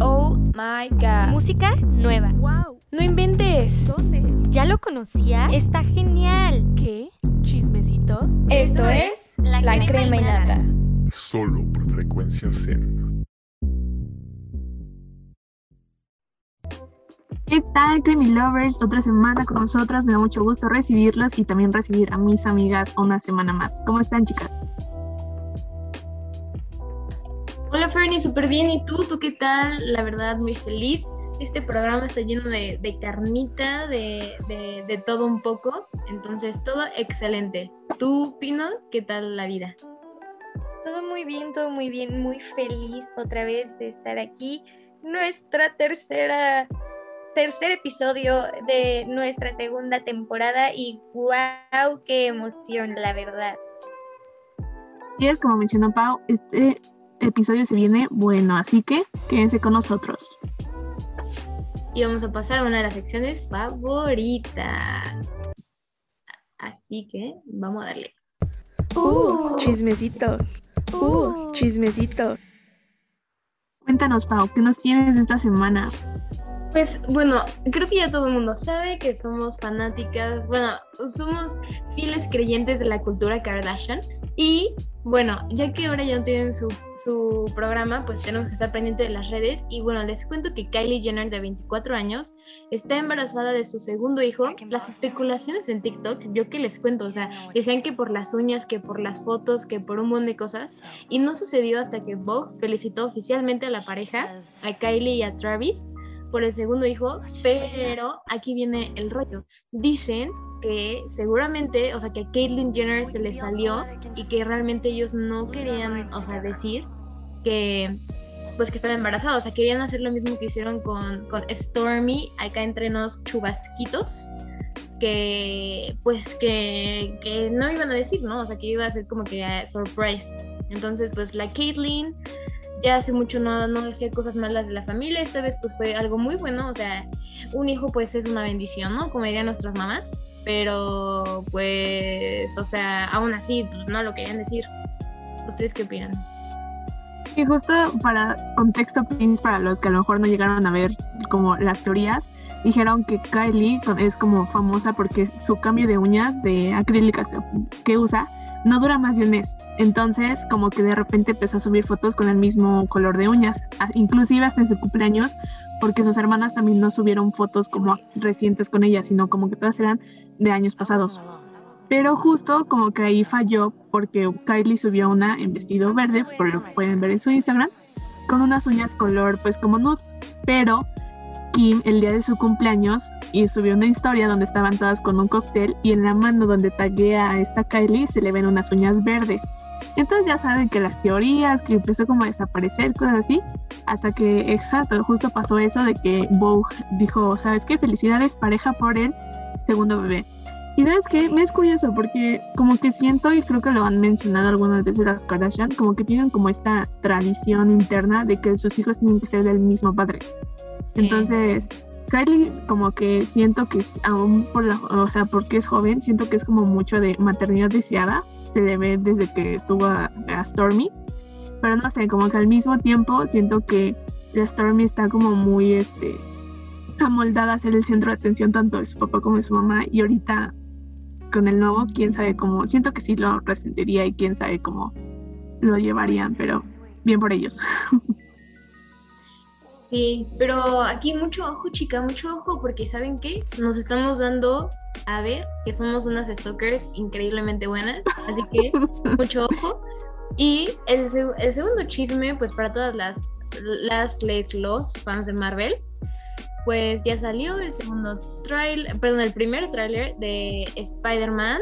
Oh my god. Música nueva. ¡Wow! No inventes. ¿Dónde? ¿Ya lo conocía? Está genial. ¿Qué? ¿Chismecito? Esto es La, crema, y nata. Solo por frecuencia Zen. ¿Qué tal, Creamy Lovers? Otra semana con nosotros. Me da mucho gusto recibirlos y también recibir a mis amigas una semana más. ¿Cómo están, chicas? Hola Fernie, súper bien. ¿Y tú? ¿Tú qué tal? La verdad, muy feliz. Este programa está lleno de, de carnita, de, de- de todo un poco. Entonces, todo excelente. ¿Tú, Pino, qué tal la vida? Todo muy bien, todo muy bien, muy feliz otra vez de estar aquí. Nuestra tercera, tercer episodio de nuestra segunda temporada y wow, qué emoción, la verdad. Y es como mencionó Pau, este episodio se viene bueno, así que quédense con nosotros. Y vamos a pasar a una de las secciones favoritas. Así que vamos a darle. ¡Uh! Chismecito. ¡Uh! Chismecito. Cuéntanos, Pau, ¿qué nos tienes esta semana? Pues bueno, creo que ya todo el mundo sabe que somos fanáticas, bueno, somos fieles creyentes de la cultura Kardashian. Y bueno, ya que ahora ya no tienen su, su programa, pues tenemos que estar pendientes de las redes. Y bueno, les cuento que Kylie Jenner de 24 años está embarazada de su segundo hijo. Las especulaciones en TikTok, yo que les cuento, o sea, decían que por las uñas, que por las fotos, que por un montón de cosas. Y no sucedió hasta que Vogue felicitó oficialmente a la pareja, a Kylie y a Travis por el segundo hijo, pero aquí viene el rollo. Dicen que seguramente, o sea, que a Caitlyn Jenner se le salió y que realmente ellos no querían, o sea, decir que pues que estaba embarazada, o sea, querían hacer lo mismo que hicieron con, con Stormy, acá entre nos chubasquitos, que pues que, que no iban a decir, ¿no? O sea, que iba a ser como que eh, surprise. Entonces, pues la Caitlyn ya hace mucho no, no decía cosas malas de la familia, esta vez pues fue algo muy bueno, o sea, un hijo pues es una bendición, ¿no? Como dirían nuestras mamás, pero pues, o sea, aún así, pues no lo querían decir. ¿Ustedes qué opinan? Y justo para contexto, para los que a lo mejor no llegaron a ver como las teorías, dijeron que Kylie es como famosa porque su cambio de uñas de acrílicas que usa no dura más de un mes. Entonces, como que de repente empezó a subir fotos con el mismo color de uñas, inclusive hasta en su cumpleaños, porque sus hermanas también no subieron fotos como recientes con ella, sino como que todas eran de años pasados. Pero justo como que ahí falló porque Kylie subió una en vestido verde, por lo que pueden ver en su Instagram, con unas uñas color pues como nude. Pero Kim el día de su cumpleaños y subió una historia donde estaban todas con un cóctel y en la mano donde taguea a esta Kylie se le ven unas uñas verdes. Entonces ya saben que las teorías, que empezó como a desaparecer, cosas así, hasta que, exacto, justo pasó eso de que Vogue dijo, ¿sabes qué? Felicidades pareja por el segundo bebé. Y sabes qué, me es curioso porque como que siento y creo que lo han mencionado algunas veces las Kardashian, como que tienen como esta tradición interna de que sus hijos tienen que ser del mismo padre. Entonces, Kylie como que siento que es- aún por la, o sea, porque es joven, siento que es como mucho de maternidad deseada, se le ve desde que tuvo a, a Stormy, pero no sé, como que al mismo tiempo siento que la Stormy está como muy este amoldada a ser el centro de atención tanto de su papá como de su mamá y ahorita con el nuevo, quién sabe cómo, siento que sí lo resentiría y quién sabe cómo lo llevarían, pero bien por ellos. Sí, pero aquí mucho ojo, chica, mucho ojo, porque ¿saben qué? Nos estamos dando a ver que somos unas stalkers increíblemente buenas, así que mucho ojo. Y el, el segundo chisme, pues para todas las, las late los fans de Marvel, pues ya salió el segundo trailer, perdón, el primer tráiler de Spider-Man.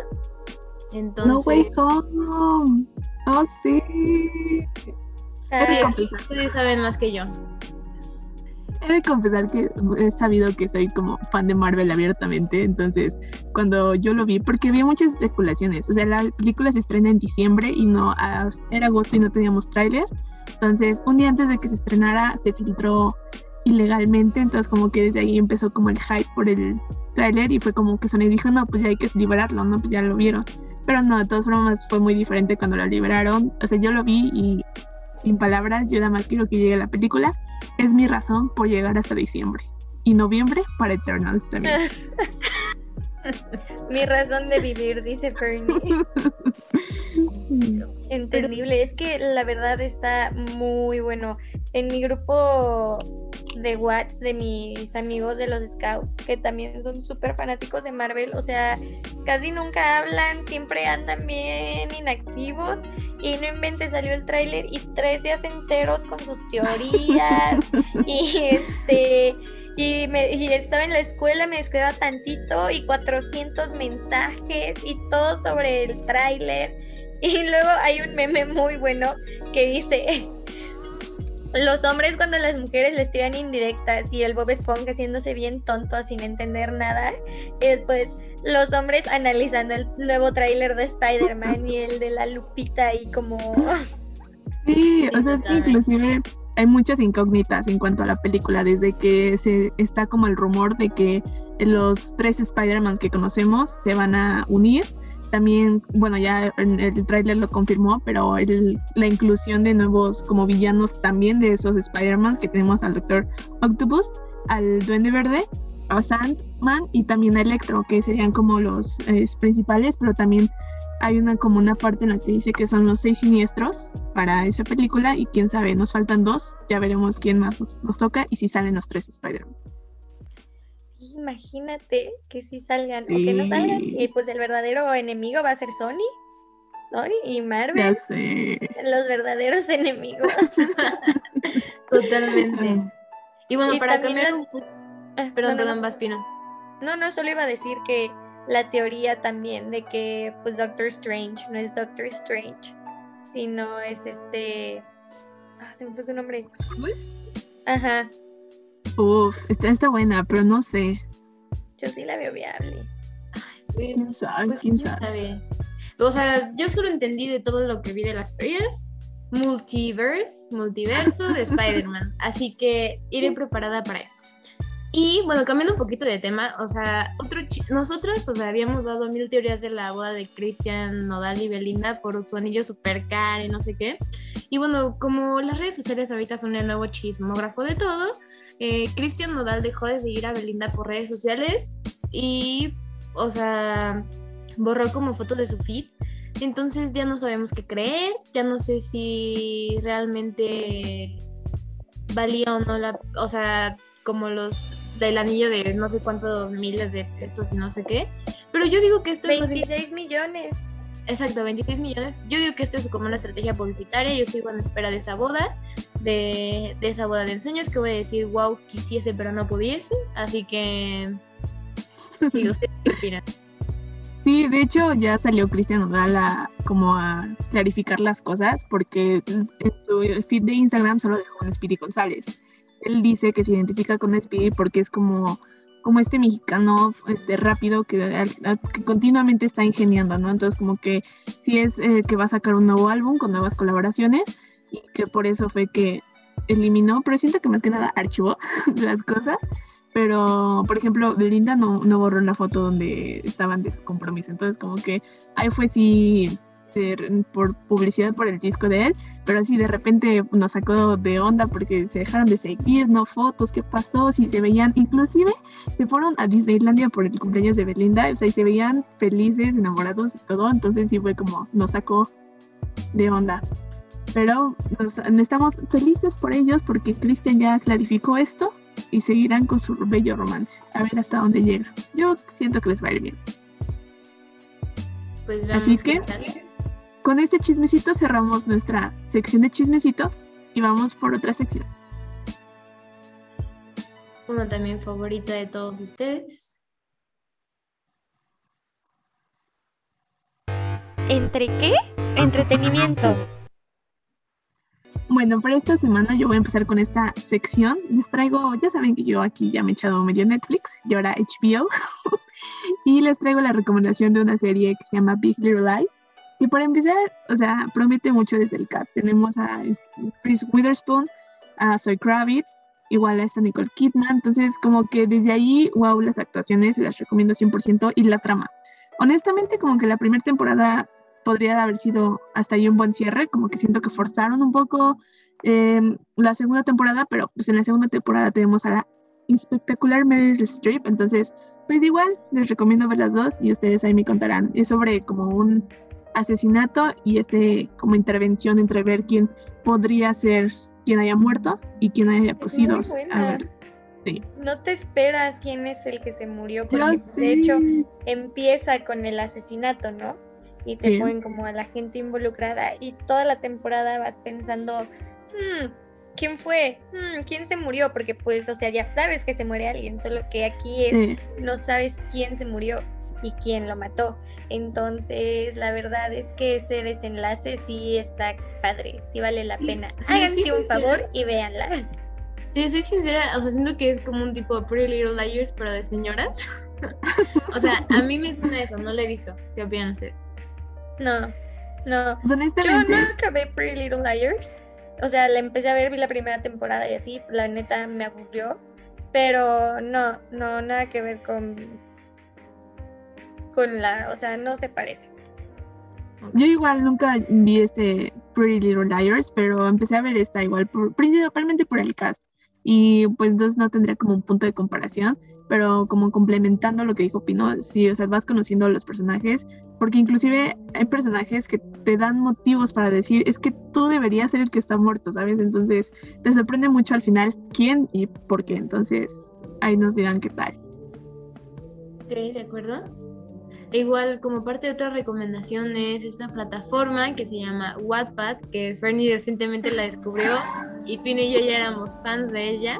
Entonces, No Way Home. Oh, sí. Confesar- ustedes saben más que yo. He de confesar que he sabido que soy como fan de Marvel abiertamente, entonces cuando yo lo vi, porque vi muchas especulaciones, o sea, la película se estrena en diciembre y no, era agosto y no teníamos tráiler, entonces un día antes de que se estrenara se filtró ilegalmente, entonces como que desde ahí empezó como el hype por el tráiler y fue como que Sony dijo, no, pues ya hay que liberarlo, no, pues ya lo vieron. Pero no, de todas formas fue muy diferente cuando lo liberaron. O sea, yo lo vi y sin palabras, yo nada más quiero que llegue la película. es mi razón por llegar hasta diciembre. Y noviembre para Eternals también. Mi razón de vivir, dice Fernie. Entendible, es que la verdad está muy bueno. En mi grupo de WhatsApp de mis amigos de los Scouts, que también son súper fanáticos de Marvel, o sea, casi nunca hablan, siempre andan bien inactivos y no inventes, salió el tráiler y tres días enteros con sus teorías y este... Y, me, y estaba en la escuela, me descuidaba tantito y 400 mensajes y todo sobre el tráiler. Y luego hay un meme muy bueno que dice, los hombres cuando las mujeres les tiran indirectas y el Bob Esponja haciéndose bien tonto sin entender nada. Y después los hombres analizando el nuevo tráiler de Spider-Man y el de la Lupita y como... Sí, o sea, es que inclusive hay muchas incógnitas en cuanto a la película, desde que se está como el rumor de que los tres Spider-Man que conocemos se van a unir. También, bueno, ya el tráiler lo confirmó, pero el- la inclusión de nuevos como villanos también de esos Spider-Man que tenemos al Doctor Octopus, al Duende Verde, a Sandman y también a Electro, que serían como los eh, principales, pero también hay una como una parte en la que dice que son los seis siniestros para esa película y quién sabe, nos faltan dos, ya veremos quién más nos, nos toca y si salen los tres Spider-Man. Imagínate que si salgan o que no salgan. Sí. Y pues el verdadero enemigo va a ser Sony. Sony y Ya Marvel, sé. los verdaderos enemigos. Totalmente. Y bueno, Y para cambiar la- un poco. Ah, Perdón, no, no, perdón, no. vas, Pino. No, no, solo iba a decir que la teoría también de que pues Doctor Strange no es Doctor Strange, sino es este... Ah, se me fue su nombre. Ajá, Uf, está, está buena, pero no sé. yo sí la veo viable. Pues, ¿Quién sabe? pues, ¿Quién sabe? sabe. O sea, yo solo entendí de todo lo que vi de las teorías. Multiverse, multiverso de Spider-Man. Así que iré preparada para eso. Y bueno, cambiando un poquito de tema, o sea, otro nosotros, o sea, habíamos dado mil teorías de la boda de Cristian Nodal y Belinda por su anillo super caro y no sé qué. Y bueno, como las redes sociales ahorita son el nuevo chismógrafo de todo, eh, Cristian Nodal dejó de seguir a Belinda por redes sociales y, o sea, borró como fotos de su feed. Entonces ya no sabemos qué creer, ya no sé si realmente valía o no la, o sea, como los del anillo de no sé cuántos miles de pesos y no sé qué. Pero yo digo que esto es más bien- 26 millones. Exacto, 26 millones. Yo digo que esto es como una estrategia publicitaria. Yo sigo en espera de esa boda, de, de esa boda de ensueños, que voy a decir, wow, quisiese, pero no pudiese. Así que, sí, ¿usted qué opina? Sí, de hecho ya salió Cristian Nodal a como a clarificar las cosas porque en su feed de Instagram solo dejó a Speedy González. Él dice que se identifica con Speedy porque es como, como este mexicano este rápido que, que continuamente está ingeniando, ¿no? Entonces como que sí es eh, que va a sacar un nuevo álbum con nuevas colaboraciones y que por eso fue que eliminó, pero siento que más que nada archivó las cosas. Pero, por ejemplo, Belinda no, no borró la foto donde estaban de su compromiso. Entonces, como que ahí fue sí de- por publicidad por el disco de él, pero así de repente nos sacó de onda porque se dejaron de seguir, no fotos, qué pasó, si se veían, inclusive se fueron a Disneylandia por el cumpleaños de Belinda, o sea, y se veían felices, enamorados y todo, entonces sí fue como nos sacó de onda. Pero nos- estamos felices por ellos porque Christian ya clarificó esto y seguirán con su bello romance. A ver hasta dónde llega. Yo siento que les va a ir bien. Pues Así que-. Con este chismecito cerramos nuestra sección de chismecito y vamos por otra sección. Uno también favorita de todos ustedes. ¿Entre qué? Entretenimiento. Bueno, para esta semana yo voy a empezar con esta sección. Les traigo, ya saben que yo aquí ya me he echado medio Netflix y ahora HBO. y les traigo la recomendación de una serie que se llama Big Little Lies. Y para empezar, o sea, promete mucho desde el cast. Tenemos a Chris Witherspoon, a Zoe Kravitz, igual a esta Nicole Kidman. Entonces, como que desde ahí, wow, las actuaciones las recomiendo 100% y la trama. Honestamente, como que la primera temporada podría haber sido hasta ahí un buen cierre, como que siento que forzaron un poco em, la segunda temporada, pero pues en la segunda temporada tenemos a la espectacular Meryl Streep, entonces pues igual les recomiendo ver las dos y ustedes ahí me contarán. Es sobre como un asesinato y este como intervención entre ver quién podría ser quien haya muerto y quién haya Es muy sido. buena. A ver, No te esperas quién es el que se murió, porque de hecho empieza con el asesinato, ¿no? Y te Sí. ponen como a la gente involucrada y toda la temporada vas pensando, "Hmm, ¿quién fue? Hmm, ¿Quién se murió? Porque pues, o sea, ya sabes que se muere alguien, solo que aquí es, Sí. no sabes quién se murió y quién lo mató. Entonces, la verdad es que ese desenlace sí está padre, sí vale la pena. sí, Háganse sí, un sí, favor sí. y véanla. Sí, soy sincera, o sea, siento que es como un tipo Pretty Little Liars, pero de señoras. o sea, a mí me suena eso, no lo he visto. ¿Qué opinan ustedes? No, no. Pues, Yo no acabé Pretty Little Liars. O sea, la empecé a ver, vi la primera temporada y así, la neta me aburrió. Pero no, no, nada que ver con. Con la. O sea, no se parece. yo igual nunca vi este Pretty Little Liars, pero empecé a ver esta igual, por- principalmente por el cast. Y pues entonces no tendría como un punto de comparación, pero como complementando lo que dijo Pino, sí, o sea, vas conociendo a los personajes, porque inclusive hay personajes que te dan motivos para decir, es que tú deberías ser el que está muerto, ¿sabes? Entonces te sorprende mucho al final quién y por qué, entonces ahí nos dirán qué tal. Ok, de acuerdo. Igual, como parte de otras recomendaciones, esta plataforma que se llama Wattpad, que Fernie recientemente la descubrió y Pino y yo ya éramos fans de ella,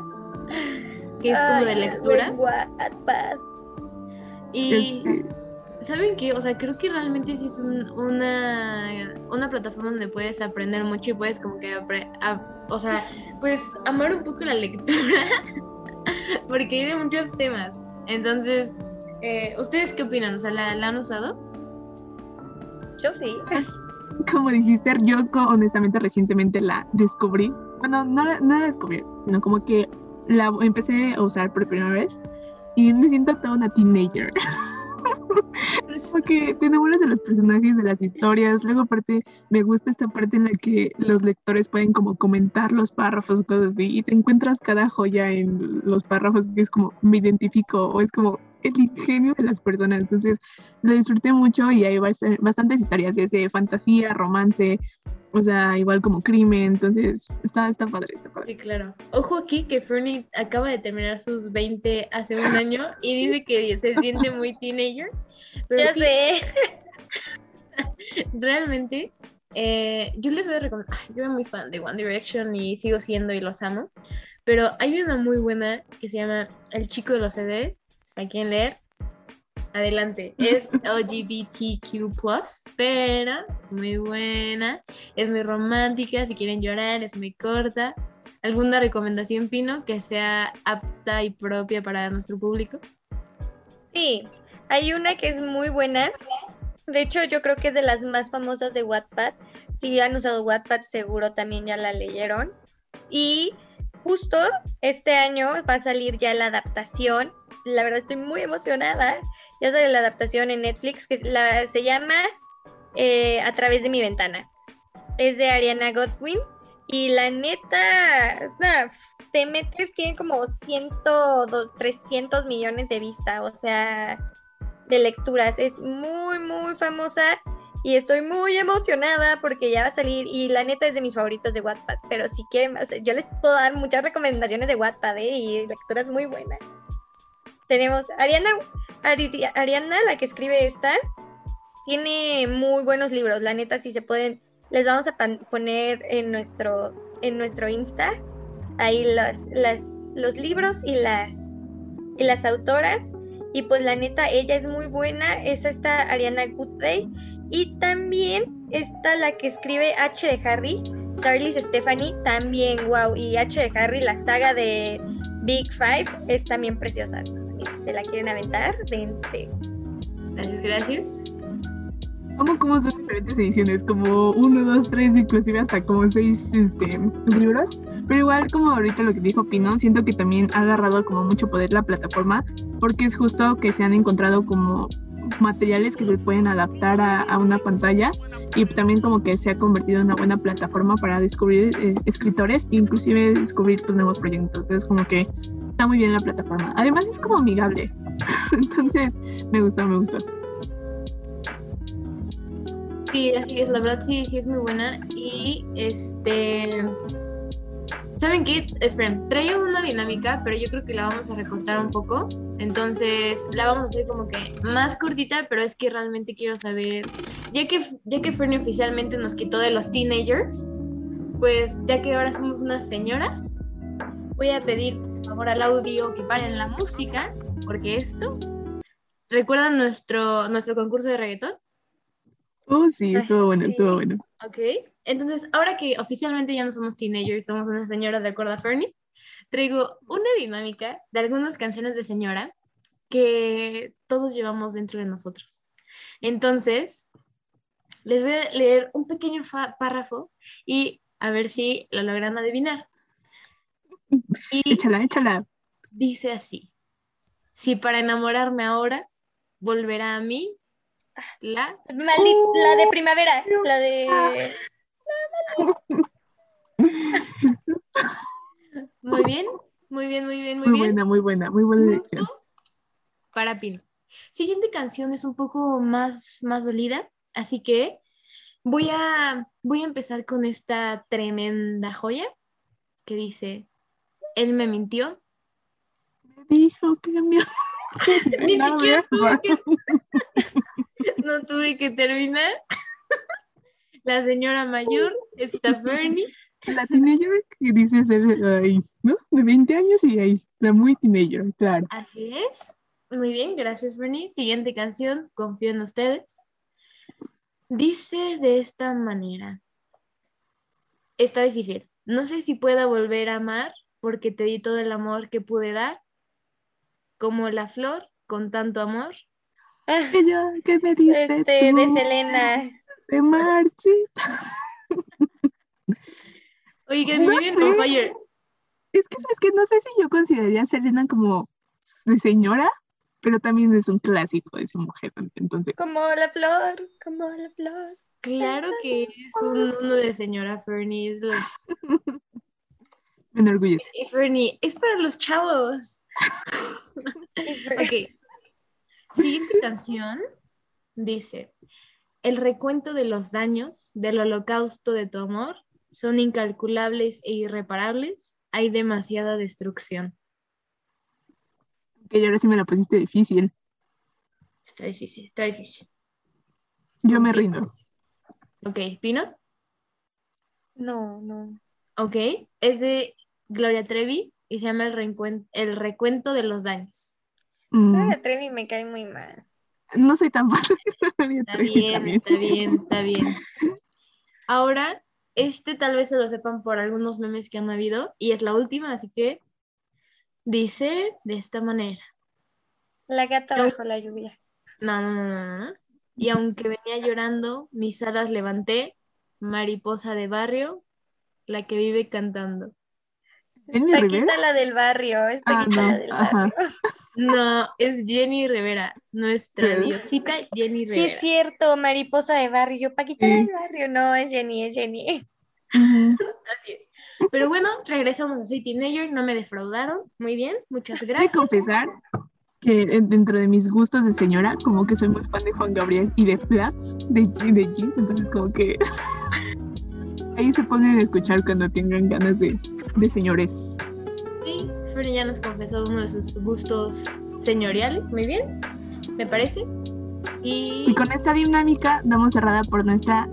que es como de lecturas. Wattpad. Y ¿saben qué? O sea, creo que realmente sí es un- una, una plataforma donde puedes aprender mucho y puedes como que, apre- a- o sea, pues amar un poco la lectura, porque hay de muchos temas. Entonces, eh, ¿ustedes qué opinan? O sea, ¿la, la han usado? Yo sí. como dijiste, yo honestamente recientemente la descubrí. Bueno, no la, no la descubrí, sino como que la empecé a usar por primera vez y me siento toda una teenager. Porque te enamoras de los personajes, de las historias. Luego, aparte, me gusta esta parte en la que los lectores pueden como comentar los párrafos, cosas así, y te encuentras cada joya en los párrafos que es como me identifico o es como el ingenio de las personas. Entonces, lo disfruté mucho y hay bast- bastantes historias desde fantasía, romance, o sea, igual como crimen. Entonces, está, está padre, está padre. Sí, claro. Ojo aquí que Fernie acaba de terminar sus 20 hace un año y dice que se siente muy teenager. Pero Ya sí, sé. realmente eh, yo les voy a recomendar, ay, yo era muy fan de One Direction y sigo siendo y los amo, pero hay una muy buena que se llama El chico de los CDs, si la quieren leer, adelante, es LGBTQ+, pero es muy buena, es muy romántica, si quieren llorar, es muy corta. ¿Alguna recomendación, Pino, que sea apta y propia para nuestro público? Sí, hay una que es muy buena. De hecho, yo creo que es de las más famosas de Wattpad. Si han usado Wattpad, seguro también ya la leyeron. Y justo este año va a salir ya la adaptación. La verdad estoy muy emocionada. Ya sale la adaptación en Netflix que la, se llama eh, A través de mi ventana. Es de Ariana Godwin. Y la neta, te metes, tiene como 100, do- 300 millones de vistas, o sea, de lecturas. Es muy, muy famosa y estoy muy emocionada porque ya va a salir y la neta es de mis favoritos de Wattpad, pero si quieren, yo les puedo dar muchas recomendaciones de Wattpad ¿eh? y lecturas muy buenas. Tenemos Ariana, Ari- la que escribe esta, tiene muy buenos libros, la neta si se pueden, les vamos a poner en nuestro, en nuestro Insta ahí las, las, los libros y las, y las autoras. Y pues la neta, ella es muy buena, es esta Ariana Goodday. Y también está la que escribe H de Harry, Darlis Stephanie, también, wow. Y H de Harry, la saga de Big Five, es también preciosa. Si se la quieren aventar, dense. Gracias, gracias. Como como son diferentes ediciones, como uno, dos, tres, inclusive hasta como seis este, libros. Pero igual, como ahorita lo que dijo Pino, siento que también ha agarrado como mucho poder la plataforma, porque es justo que se han encontrado como materiales que se pueden adaptar a, una pantalla y también como que se ha convertido en una buena plataforma para descubrir eh, escritores e inclusive descubrir pues nuevos proyectos. Entonces como que está muy bien la plataforma. Además es como amigable. Entonces me gustó, me gustó. Sí, así es, la verdad sí, sí es muy buena. Y este. ¿Saben qué? Esperen, traigo una dinámica, pero yo creo que la vamos a recortar un poco. Entonces, la vamos a hacer como que más cortita, pero es que realmente quiero saber. Ya que, ya que Fernie oficialmente nos quitó de los teenagers, pues ya que ahora somos unas señoras, voy a pedir por favor al audio que paren la música, porque esto. ¿Recuerdan nuestro, nuestro concurso de reggaetón? Oh, sí, estuvo bueno, sí. estuvo bueno. Ok, entonces ahora que oficialmente ya no somos teenagers, somos unas señoras de acuerdo a Fernie, traigo una dinámica de algunas canciones de señora que todos llevamos dentro de nosotros. Entonces, les voy a leer un pequeño párrafo y a ver si lo logran adivinar. Y Échala, échala. dice así, si para enamorarme ahora volverá a mí la... La de primavera, la de... Muy bien, muy bien, muy bien, muy, Muy bien. buena, muy buena, muy buena elección. Para Pino. Siguiente canción es un poco más, más dolida, así que voy a, voy a empezar con esta tremenda joya que dice, él me mintió. Dijo que mi Ni siquiera tuve que, no tuve que terminar. La señora mayor, está Fernie. La teenager que dice ser ay, ¿no? de 20 años y ahí, la muy teenager, claro. Así es. Muy bien, gracias Fernie. Siguiente canción, confío en ustedes. Dice de esta manera. Está difícil. No sé si pueda volver a amar porque te di todo el amor que pude dar, como la flor con tanto amor. Ella, ¿qué me Este, tú? de Selena. De Marchita. Oigan, No miren, on fire. Es que, es que no sé si yo consideraría a Selena como de señora, pero también es un clásico de esa mujer. Entonces, Como la flor, como la flor. Claro que es un uno de señora Fernie. Es los... me enorgullece. Y Fernie, es para los chavos. Ok. Siguiente canción dice: El recuento de los daños del holocausto de tu amor son incalculables e irreparables. Hay demasiada destrucción. Que ahora sí me la pusiste difícil. Está difícil, está difícil. Yo me Ok. rindo. Ok, Pino. No, no. Ok, es de Gloria Trevi y se llama el recuento de los daños. Mm, Gloria Trevi me cae muy mal. No soy tan fan de Está bien, está bien, está bien. Ahora, este tal vez se lo sepan por algunos memes que han habido y es la última, así que dice de esta manera. La gata No. bajo la lluvia. No, no, no, no, no. Y aunque venía llorando, mis alas levanté, mariposa de barrio, la que vive cantando. Paquita la del barrio, es Ah, Paquita no, la del ajá. No, es Jenny Rivera, nuestra diosita Jenny Sí, Rivera. es cierto, mariposa de barrio. Paquita Sí. del barrio, no, es Jenny, es Jenny. Pero bueno, regresamos a Soy Teenager, no me defraudaron. Muy bien, muchas Voy a gracias. confesar que eh, dentro de mis gustos de señora, como que soy muy fan de Juan Gabriel y de Flats, de, de jeans, entonces como que ahí se ponen a escuchar cuando tengan ganas de, de señores. Fernie ya nos confesó uno de sus gustos señoriales, muy bien, me parece. Y Y con esta dinámica damos cerrada por nuestra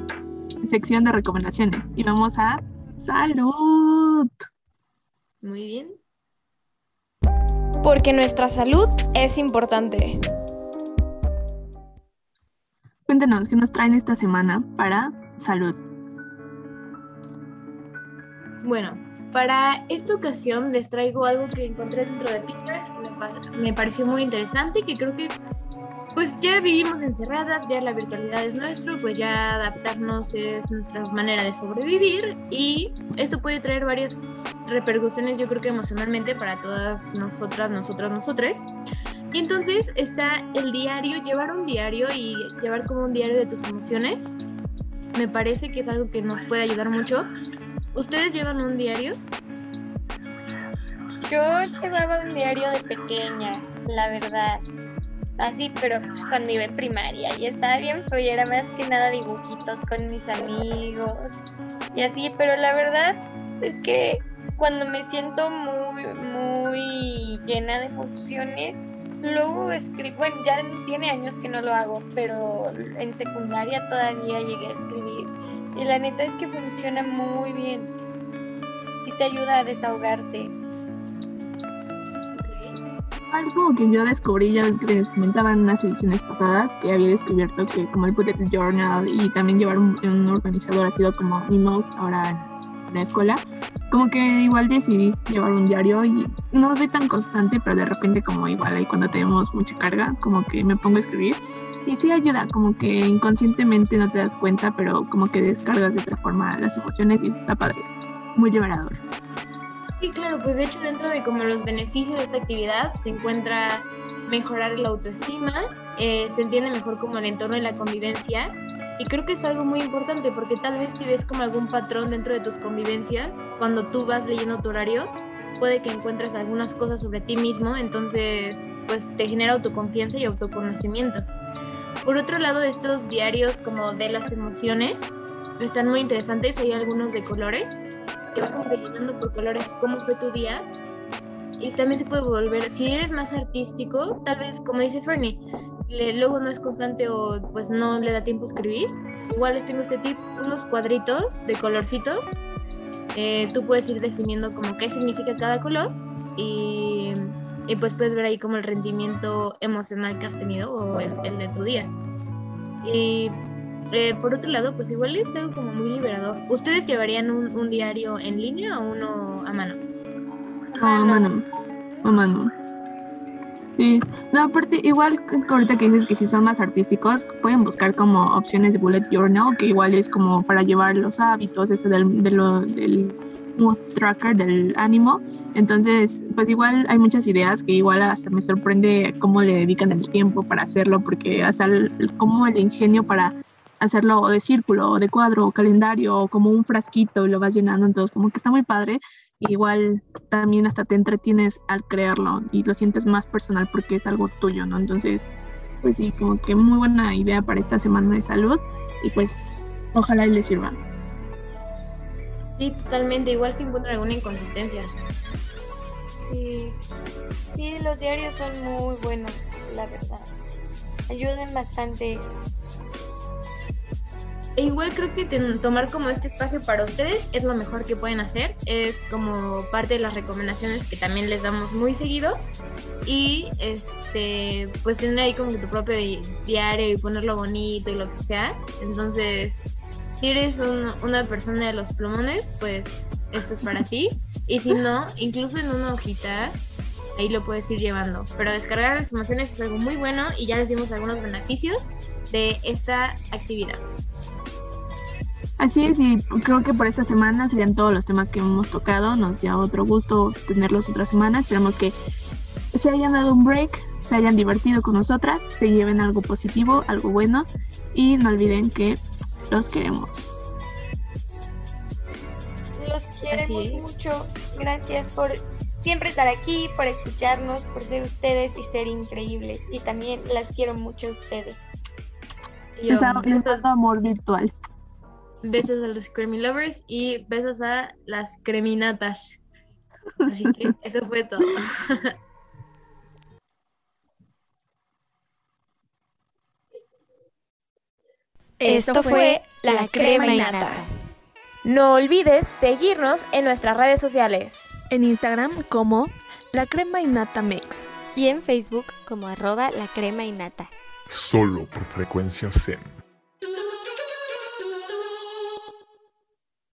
sección de recomendaciones y vamos a salud. muy bien. Porque nuestra salud es importante. Cuéntenos qué nos traen esta semana para salud. Bueno, para esta ocasión les traigo algo que encontré dentro de Pinterest que me, pa- me pareció muy interesante que creo que pues ya vivimos encerradas, ya la virtualidad es nuestro, pues ya adaptarnos es nuestra manera de sobrevivir y esto puede traer varias repercusiones yo creo que emocionalmente para todas nosotras, nosotras, nosotres. Y entonces está el diario, llevar un diario y llevar como un diario de tus emociones. Me parece que es algo que nos puede ayudar mucho. ¿Ustedes llevan un diario? Yo llevaba un diario de pequeña, la verdad. Así, pero pues, cuando iba en primaria y estaba bien y era más que nada dibujitos con mis amigos y así, pero la verdad es que cuando me siento muy, muy llena de emociones, luego escribo, bueno, ya tiene años que no lo hago, pero en secundaria todavía llegué a escribir y la neta es que funciona muy bien. Sí te ayuda a desahogarte. Algo que yo descubrí, ya les comentaba en unas ediciones pasadas, que había descubierto que como el bullet journal y también llevar un, un organizador ha sido como mi most ahora en la escuela, como que igual decidí llevar un diario y no soy tan constante, pero de repente como igual ahí cuando tenemos mucha carga, como que me pongo a escribir y sí ayuda, como que inconscientemente no te das cuenta, pero como que descargas de otra forma las emociones y está padre, es muy liberador. Sí, claro, pues de hecho dentro de como los beneficios de esta actividad se encuentra mejorar la autoestima, eh, se entiende mejor como el entorno y la convivencia y creo que es algo muy importante porque tal vez si ves como algún patrón dentro de tus convivencias, cuando tú vas leyendo tu horario, puede que encuentres algunas cosas sobre ti mismo, entonces pues te genera autoconfianza y autoconocimiento. Por otro lado, estos diarios como de las emociones están muy interesantes, hay algunos de colores que vas como por colores cómo fue tu día. Y también se puede volver, si eres más artístico, tal vez, como dice Fernie, le- luego no es constante o pues no le da tiempo a escribir. Igual les tengo este tip, unos cuadritos de colorcitos. Eh, tú puedes ir definiendo como qué significa cada color y, y pues puedes ver ahí como el rendimiento emocional que has tenido o el, de tu día. Y eh, por otro lado, pues igual es algo como muy liberador. ¿Ustedes llevarían un, diario en línea o uno a mano? Ah, mano. A mano. Sí. No, aparte, igual ahorita que dices que si son más artísticos, pueden buscar como opciones de bullet journal, que igual es como para llevar los hábitos, esto de lo- del mood tracker, del ánimo. Entonces, pues igual hay muchas ideas que igual hasta me sorprende cómo le dedican el tiempo para hacerlo, porque hasta el, como el ingenio para hacerlo de círculo, de cuadro, calendario, como un frasquito y lo vas llenando, entonces como que está muy padre. Igual también hasta te entretienes al crearlo y lo sientes más personal porque es algo tuyo, ¿no? Entonces, pues sí, como que muy buena idea para esta semana de salud y pues ojalá y les sirva. Sí, totalmente. Igual si encuentran alguna inconsistencia. Sí. Sí, los diarios son muy buenos, la verdad. Ayudan bastante. E igual creo que ten- tomar como este espacio para ustedes es lo mejor que pueden hacer. Es como parte de las recomendaciones que también les damos muy seguido. Y este, pues tener ahí como que tu propio di- diario y ponerlo bonito y lo que sea. Entonces, si eres un- una persona de los plumones, pues esto es para ti. Y si no, incluso en una hojita, ahí lo puedes ir llevando. Pero descargar las emociones es algo muy bueno y ya les dimos algunos beneficios de esta actividad. Así es, y creo que por esta semana serían todos los temas que hemos tocado. Nos da otro gusto tenerlos otra semana. Esperamos que se hayan dado un break, se hayan divertido con nosotras, se lleven algo positivo, algo bueno y no olviden que los queremos. Los queremos mucho. Gracias por siempre estar aquí, por escucharnos, por ser ustedes y ser increíbles. Y también las quiero mucho a ustedes. Yo, Les, les besos, amor virtual. besos a los Creamy Lovers y besos a las creminatas. Así que eso fue todo. Esto fue La Crema y Nata. No olvides seguirnos en nuestras redes sociales. En Instagram como La Crema y Nata Mix. Y en Facebook como arroba la crema y nata. Solo por frecuencia Zen.